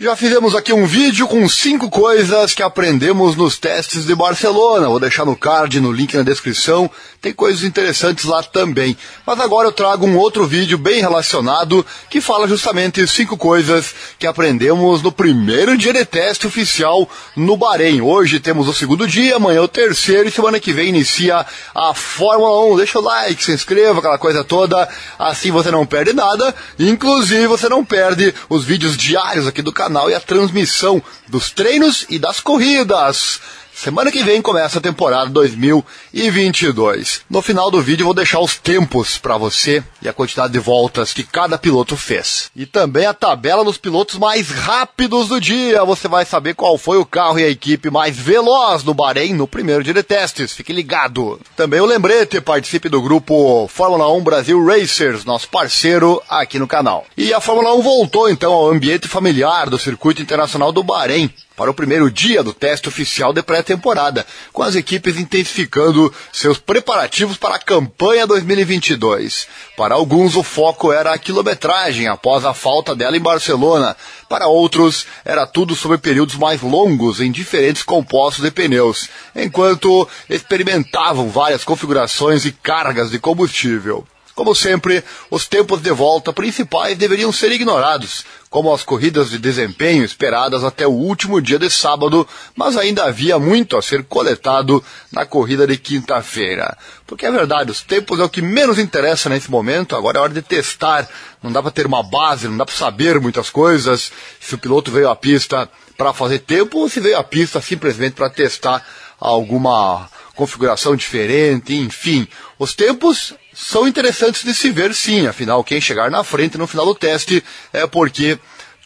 Já fizemos aqui um vídeo com cinco coisas que aprendemos nos testes de Barcelona. Vou deixar no card, no link na descrição. Tem coisas interessantes lá também. Mas agora eu trago um outro vídeo bem relacionado que fala justamente cinco coisas que aprendemos no primeiro dia de teste oficial no Bahrein. Hoje temos o segundo dia, amanhã o terceiro e semana que vem inicia a Fórmula 1. Deixa o like, se inscreva, aquela coisa toda. Assim você não perde nada. Inclusive você não perde os vídeos diários aqui do canal canal e a transmissão dos treinos e das corridas. Semana que vem começa a temporada 2022. No final do vídeo vou deixar os tempos para você e a quantidade de voltas que cada piloto fez. E também a tabela dos pilotos mais rápidos do dia. Você vai saber qual foi o carro e a equipe mais veloz no Bahrein no primeiro dia de testes. Fique ligado. Também o lembrete, participe do grupo Fórmula 1 Brasil Racers, nosso parceiro aqui no canal. E a Fórmula 1 voltou então ao ambiente familiar do circuito internacional do Bahrein para o primeiro dia do teste oficial de pré-temporada, com as equipes intensificando seus preparativos para a campanha 2022. Para alguns, o foco era a quilometragem após a falta dela em Barcelona. Para outros, era tudo sobre períodos mais longos em diferentes compostos de pneus, enquanto experimentavam várias configurações e cargas de combustível. Como sempre, os tempos de volta principais deveriam ser ignorados, como as corridas de desempenho esperadas até o último dia de sábado, mas ainda havia muito a ser coletado na corrida de quinta-feira. Porque é verdade, os tempos é o que menos interessa nesse momento, agora é hora de testar, não dá para ter uma base, não dá para saber muitas coisas, se o piloto veio à pista para fazer tempo ou se veio à pista simplesmente para testar alguma configuração diferente, enfim. Os tempos são interessantes de se ver sim, afinal, quem chegar na frente no final do teste é porque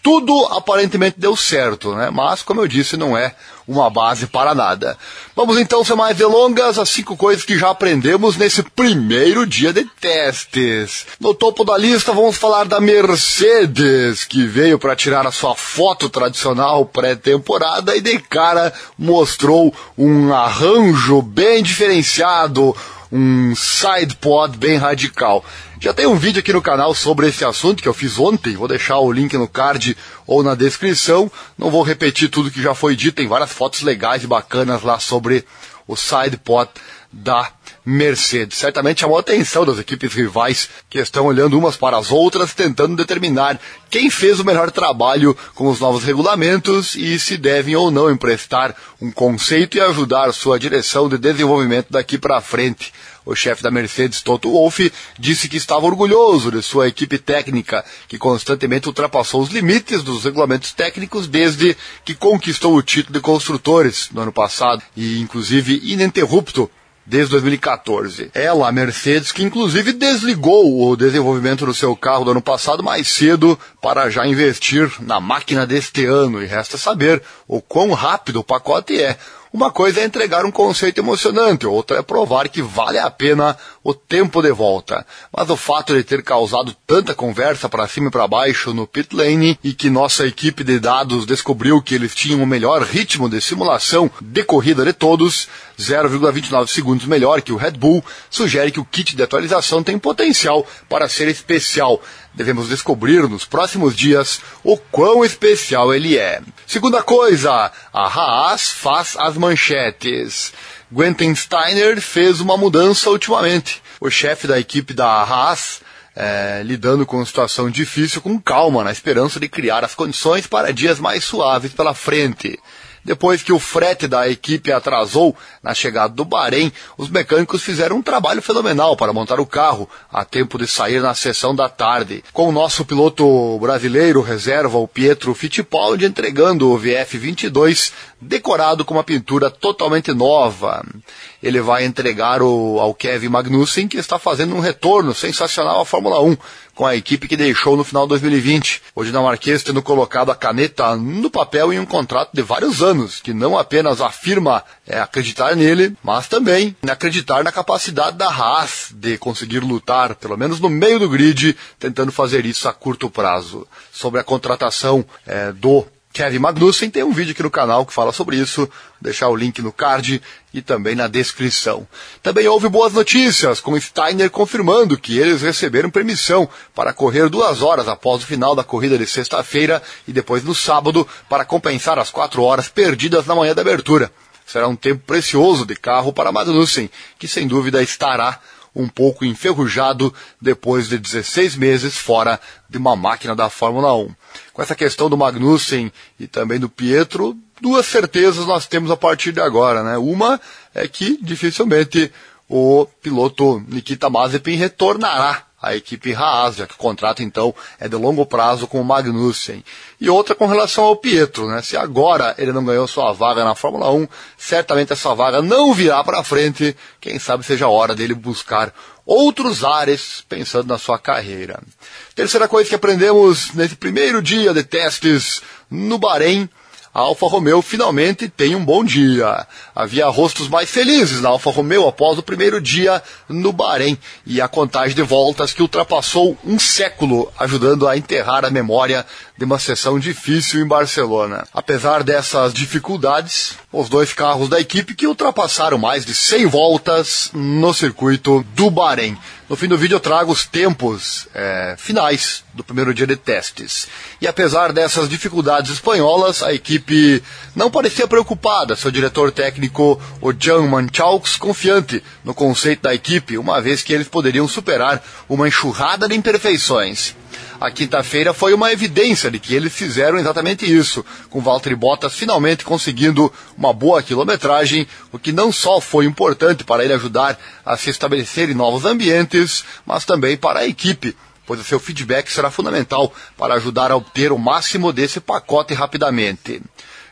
tudo aparentemente deu certo, né? Mas, como eu disse, não é uma base para nada. Vamos então, sem mais delongas, as cinco coisas que já aprendemos nesse primeiro dia de testes. No topo da lista, vamos falar da Mercedes, que veio para tirar a sua foto tradicional pré-temporada e de cara mostrou um arranjo bem diferenciado, um side pod bem radical. Já tem um vídeo aqui no canal sobre esse assunto que eu fiz ontem, vou deixar o link no card ou na descrição. Não vou repetir tudo que já foi dito, tem várias fotos legais e bacanas lá sobre o side pod da Mercedes. Certamente chamou a atenção das equipes rivais que estão olhando umas para as outras, tentando determinar quem fez o melhor trabalho com os novos regulamentos e se devem ou não emprestar um conceito e ajudar sua direção de desenvolvimento daqui para frente. O chefe da Mercedes, Toto Wolff, disse que estava orgulhoso de sua equipe técnica, que constantemente ultrapassou os limites dos regulamentos técnicos desde que conquistou o título de construtores no ano passado e, inclusive, ininterrupto desde 2014. Ela, a Mercedes, que inclusive desligou o desenvolvimento do seu carro do ano passado mais cedo para já investir na máquina deste ano e resta saber o quão rápido o pacote é. Uma coisa é entregar um conceito emocionante, outra é provar que vale a pena o tempo de volta. Mas o fato de ter causado tanta conversa para cima e para baixo no pit lane e que nossa equipe de dados descobriu que eles tinham o melhor ritmo de simulação de corrida de todos, 0,29 segundos melhor que o Red Bull, sugere que o kit de atualização tem potencial para ser especial. Devemos descobrir nos próximos dias o quão especial ele é. Segunda coisa, a Haas faz as manchetes. Quentin Steiner fez uma mudança ultimamente. O chefe da equipe da Haas, é, lidando com uma situação difícil com calma, na esperança de criar as condições para dias mais suaves pela frente. Depois que o frete da equipe atrasou na chegada do Bahrein, os mecânicos fizeram um trabalho fenomenal para montar o carro a tempo de sair na sessão da tarde. Com o nosso piloto brasileiro reserva, o Pietro Fittipaldi, entregando o VF22 decorado com uma pintura totalmente nova. Ele vai entregar o, ao Kevin Magnussen, que está fazendo um retorno sensacional à Fórmula 1, com a equipe que deixou no final de 2020. O dinamarquês tendo colocado a caneta no papel em um contrato de vários anos, que não apenas afirma é, acreditar nele, mas também acreditar na capacidade da Haas de conseguir lutar, pelo menos no meio do grid, tentando fazer isso a curto prazo. Sobre a contratação é, do Kevin Magnussen. Tem um vídeo aqui no canal que fala sobre isso. Vou deixar o link no card e também na descrição. Também houve boas notícias, com Steiner confirmando que eles receberam permissão para correr duas horas após o final da corrida de sexta-feira e depois no sábado para compensar as quatro horas perdidas na manhã da abertura. Será um tempo precioso de carro para Magnussen, que sem dúvida estará um pouco enferrujado depois de 16 meses fora de uma máquina da Fórmula 1. Com essa questão do Magnussen e também do Pietro, duas certezas nós temos a partir de agora, né? Uma é que dificilmente o piloto Nikita Mazepin retornará a equipe Haas, já que o contrato então é de longo prazo com o Magnussen. E outra com relação ao Pietro, né? Se agora ele não ganhou sua vaga na Fórmula 1, certamente essa vaga não virá para frente. Quem sabe seja a hora dele buscar outros ares pensando na sua carreira. Terceira coisa que aprendemos nesse primeiro dia de testes no Bahrein a Alfa Romeo finalmente tem um bom dia. Havia rostos mais felizes na Alfa Romeo após o primeiro dia no Bahrein e a contagem de voltas que ultrapassou um século, ajudando a enterrar a memória de uma sessão difícil em Barcelona. Apesar dessas dificuldades, os dois carros da equipe que ultrapassaram mais de 100 voltas no circuito do Bahrein. No fim do vídeo eu trago os tempos é, finais do primeiro dia de testes. E apesar dessas dificuldades espanholas, a equipe não parecia preocupada. Seu diretor técnico, o Jan Manchaux, confiante no conceito da equipe, uma vez que eles poderiam superar uma enxurrada de imperfeições. A quinta-feira foi uma evidência de que eles fizeram exatamente isso, com Valtteri Bottas finalmente conseguindo uma boa quilometragem, o que não só foi importante para ele ajudar a se estabelecer em novos ambientes, mas também para a equipe, pois o seu feedback será fundamental para ajudar a obter o máximo desse pacote rapidamente.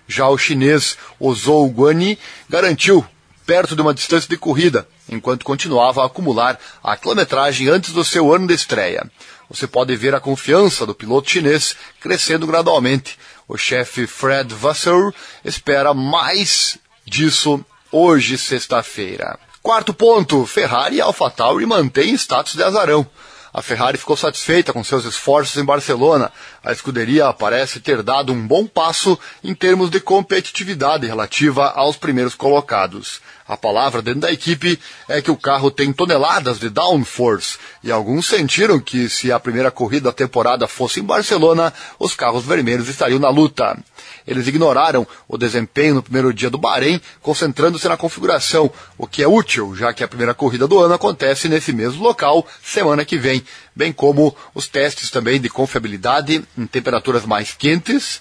Já o chinês Ozou Guani garantiu perto de uma distância de corrida, enquanto continuava a acumular a quilometragem antes do seu ano de estreia você pode ver a confiança do piloto chinês crescendo gradualmente. O chefe Fred Vasseur espera mais disso hoje, sexta-feira. Quarto ponto, Ferrari e AlphaTauri mantêm status de azarão. A Ferrari ficou satisfeita com seus esforços em Barcelona. A escuderia parece ter dado um bom passo em termos de competitividade relativa aos primeiros colocados. A palavra dentro da equipe é que o carro tem toneladas de downforce e alguns sentiram que se a primeira corrida da temporada fosse em Barcelona, os carros vermelhos estariam na luta. Eles ignoraram o desempenho no primeiro dia do Bahrein, concentrando-se na configuração, o que é útil, já que a primeira corrida do ano acontece nesse mesmo local semana que vem, bem como os testes também de confiabilidade em temperaturas mais quentes,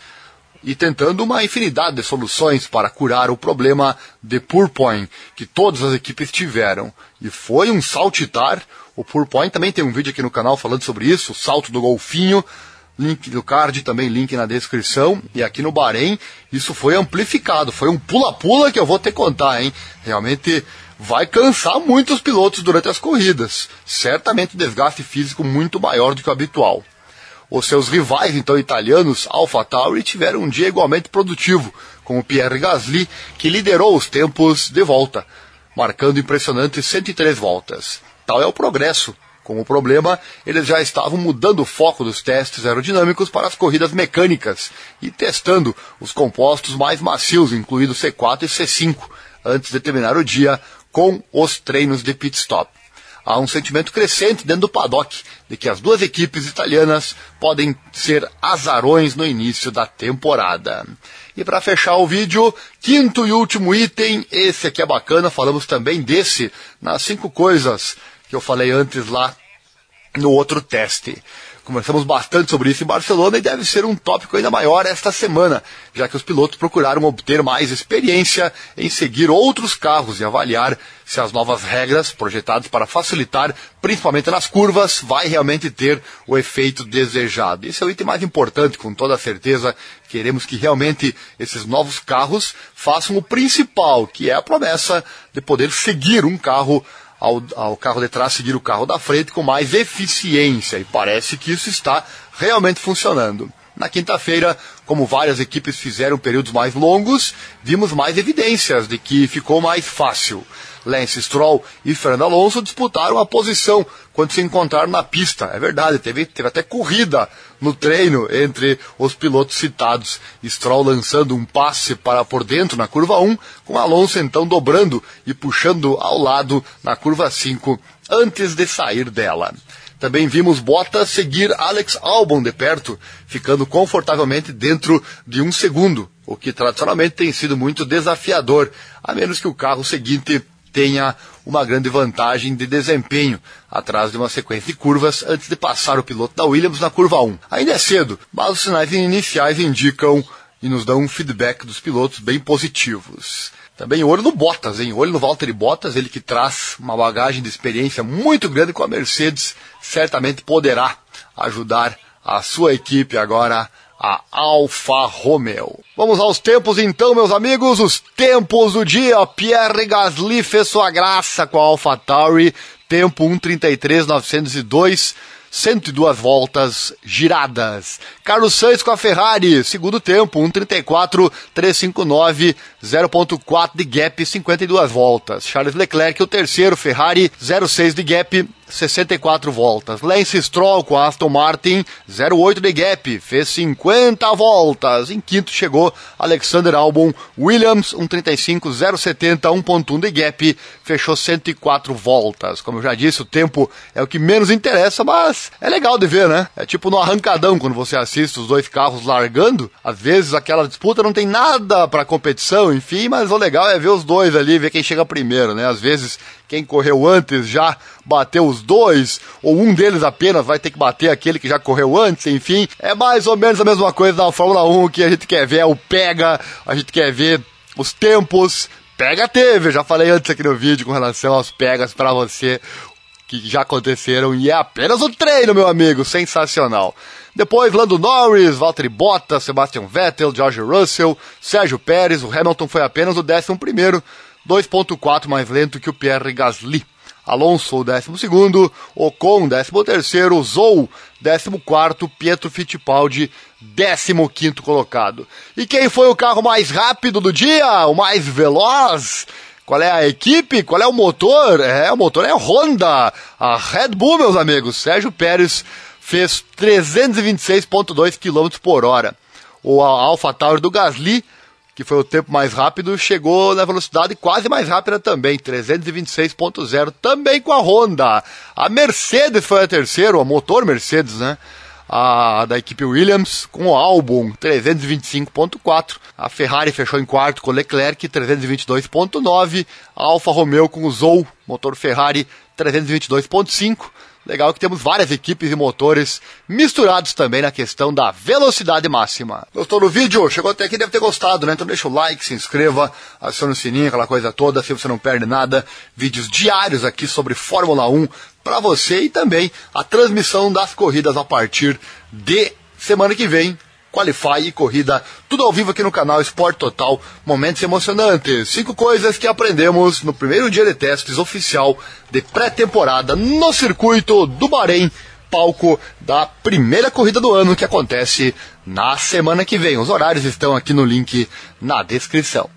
e tentando uma infinidade de soluções para curar o problema de Purpoint que todas as equipes tiveram. E foi um saltitar. O Purpoint também tem um vídeo aqui no canal falando sobre isso, o salto do golfinho. Link do card, também link na descrição. E aqui no Bahrein, isso foi amplificado. Foi um pula-pula que eu vou que contar, hein? Realmente vai cansar muito os pilotos durante as corridas. Certamente desgaste físico muito maior do que o habitual. Os seus rivais, então, italianos, AlphaTauri, tiveram um dia igualmente produtivo, com o Pierre Gasly, que liderou os tempos de volta, marcando impressionantes 103 voltas. Tal é o progresso. Com o problema, eles já estavam mudando o foco dos testes aerodinâmicos para as corridas mecânicas e testando os compostos mais macios, incluindo C4 e C5, antes de terminar o dia com os treinos de pit stop há um sentimento crescente dentro do paddock de que as duas equipes italianas podem ser azarões no início da temporada. E para fechar o vídeo, quinto e último item, esse aqui é bacana, falamos também desse nas cinco coisas que eu falei antes lá no outro teste. Conversamos bastante sobre isso em Barcelona e deve ser um tópico ainda maior esta semana, já que os pilotos procuraram obter mais experiência em seguir outros carros e avaliar se as novas regras projetadas para facilitar, principalmente nas curvas, vai realmente ter o efeito desejado. Esse é o item mais importante, com toda certeza. Queremos que realmente esses novos carros façam o principal, que é a promessa de poder seguir um carro ao, ao carro de trás seguir o carro da frente com mais eficiência. E parece que isso está realmente funcionando. Na quinta-feira, como várias equipes fizeram períodos mais longos, vimos mais evidências de que ficou mais fácil. Lance Stroll e Fernando Alonso disputaram a posição quando se encontraram na pista. É verdade, teve, teve até corrida no treino entre os pilotos citados. Stroll lançando um passe para por dentro na curva 1, com Alonso então dobrando e puxando ao lado na curva 5 antes de sair dela. Também vimos Bottas seguir Alex Albon de perto, ficando confortavelmente dentro de um segundo, o que tradicionalmente tem sido muito desafiador, a menos que o carro seguinte tenha uma grande vantagem de desempenho atrás de uma sequência de curvas antes de passar o piloto da Williams na curva 1. Ainda é cedo, mas os sinais iniciais indicam e nos dão um feedback dos pilotos bem positivos. Também olho no Bottas, hein? Olho no Valtteri Bottas, ele que traz uma bagagem de experiência muito grande com a Mercedes, certamente poderá ajudar a sua equipe agora a Alfa Romeo. Vamos aos tempos então, meus amigos, os tempos do dia. Pierre Gasly fez sua graça com a Alfa Tauri, tempo 1:33.902. 102 voltas giradas. Carlos Sainz com a Ferrari, segundo tempo, 1:34.359, 0.4 de gap, 52 voltas. Charles Leclerc, o terceiro, Ferrari, 0.6 de gap, 64 voltas. Lance Stroll com Aston Martin, 08 de gap, fez 50 voltas. Em quinto chegou Alexander Albon, Williams, 135, 070, 1.1 de gap, fechou 104 voltas. Como eu já disse, o tempo é o que menos interessa, mas é legal de ver, né? É tipo no arrancadão quando você assiste os dois carros largando. Às vezes aquela disputa não tem nada para competição, enfim, mas o legal é ver os dois ali, ver quem chega primeiro, né? Às vezes quem correu antes já bateu os dois, ou um deles apenas vai ter que bater aquele que já correu antes, enfim. É mais ou menos a mesma coisa na Fórmula 1 que a gente quer ver, é o pega, a gente quer ver os tempos. Pega teve, eu já falei antes aqui no vídeo com relação aos pegas para você que já aconteceram e é apenas o treino, meu amigo, sensacional. Depois, Lando Norris, Valtteri Bottas, Sebastian Vettel, George Russell, Sérgio Pérez, o Hamilton foi apenas o 11 primeiro, 2.4 mais lento que o Pierre Gasly. Alonso, o 12 Ocon, 13 Zou, 14 Pietro Fittipaldi, 15 colocado. E quem foi o carro mais rápido do dia? O mais veloz? Qual é a equipe? Qual é o motor? É, o motor é a Honda, a Red Bull, meus amigos. Sérgio Pérez fez 326.2 km por hora. O Alpha Tauri do Gasly que foi o tempo mais rápido, chegou na velocidade quase mais rápida também, 326.0, também com a Honda. A Mercedes foi a terceira, a motor Mercedes, né? A da equipe Williams com o Albon 325.4, a Ferrari fechou em quarto com Leclerc 322.9, a Alfa Romeo com o Zou, motor Ferrari 322.5, Legal que temos várias equipes e motores misturados também na questão da velocidade máxima. Gostou do vídeo? Chegou até aqui, deve ter gostado, né? Então deixa o like, se inscreva, acione o sininho, aquela coisa toda, assim você não perde nada. Vídeos diários aqui sobre Fórmula 1 para você e também a transmissão das corridas a partir de semana que vem, Qualify e corrida, tudo ao vivo aqui no canal Esporte Total, momentos emocionantes. Cinco coisas que aprendemos no primeiro dia de testes oficial de pré-temporada no circuito do Bahrein, palco da primeira corrida do ano que acontece na semana que vem. Os horários estão aqui no link na descrição.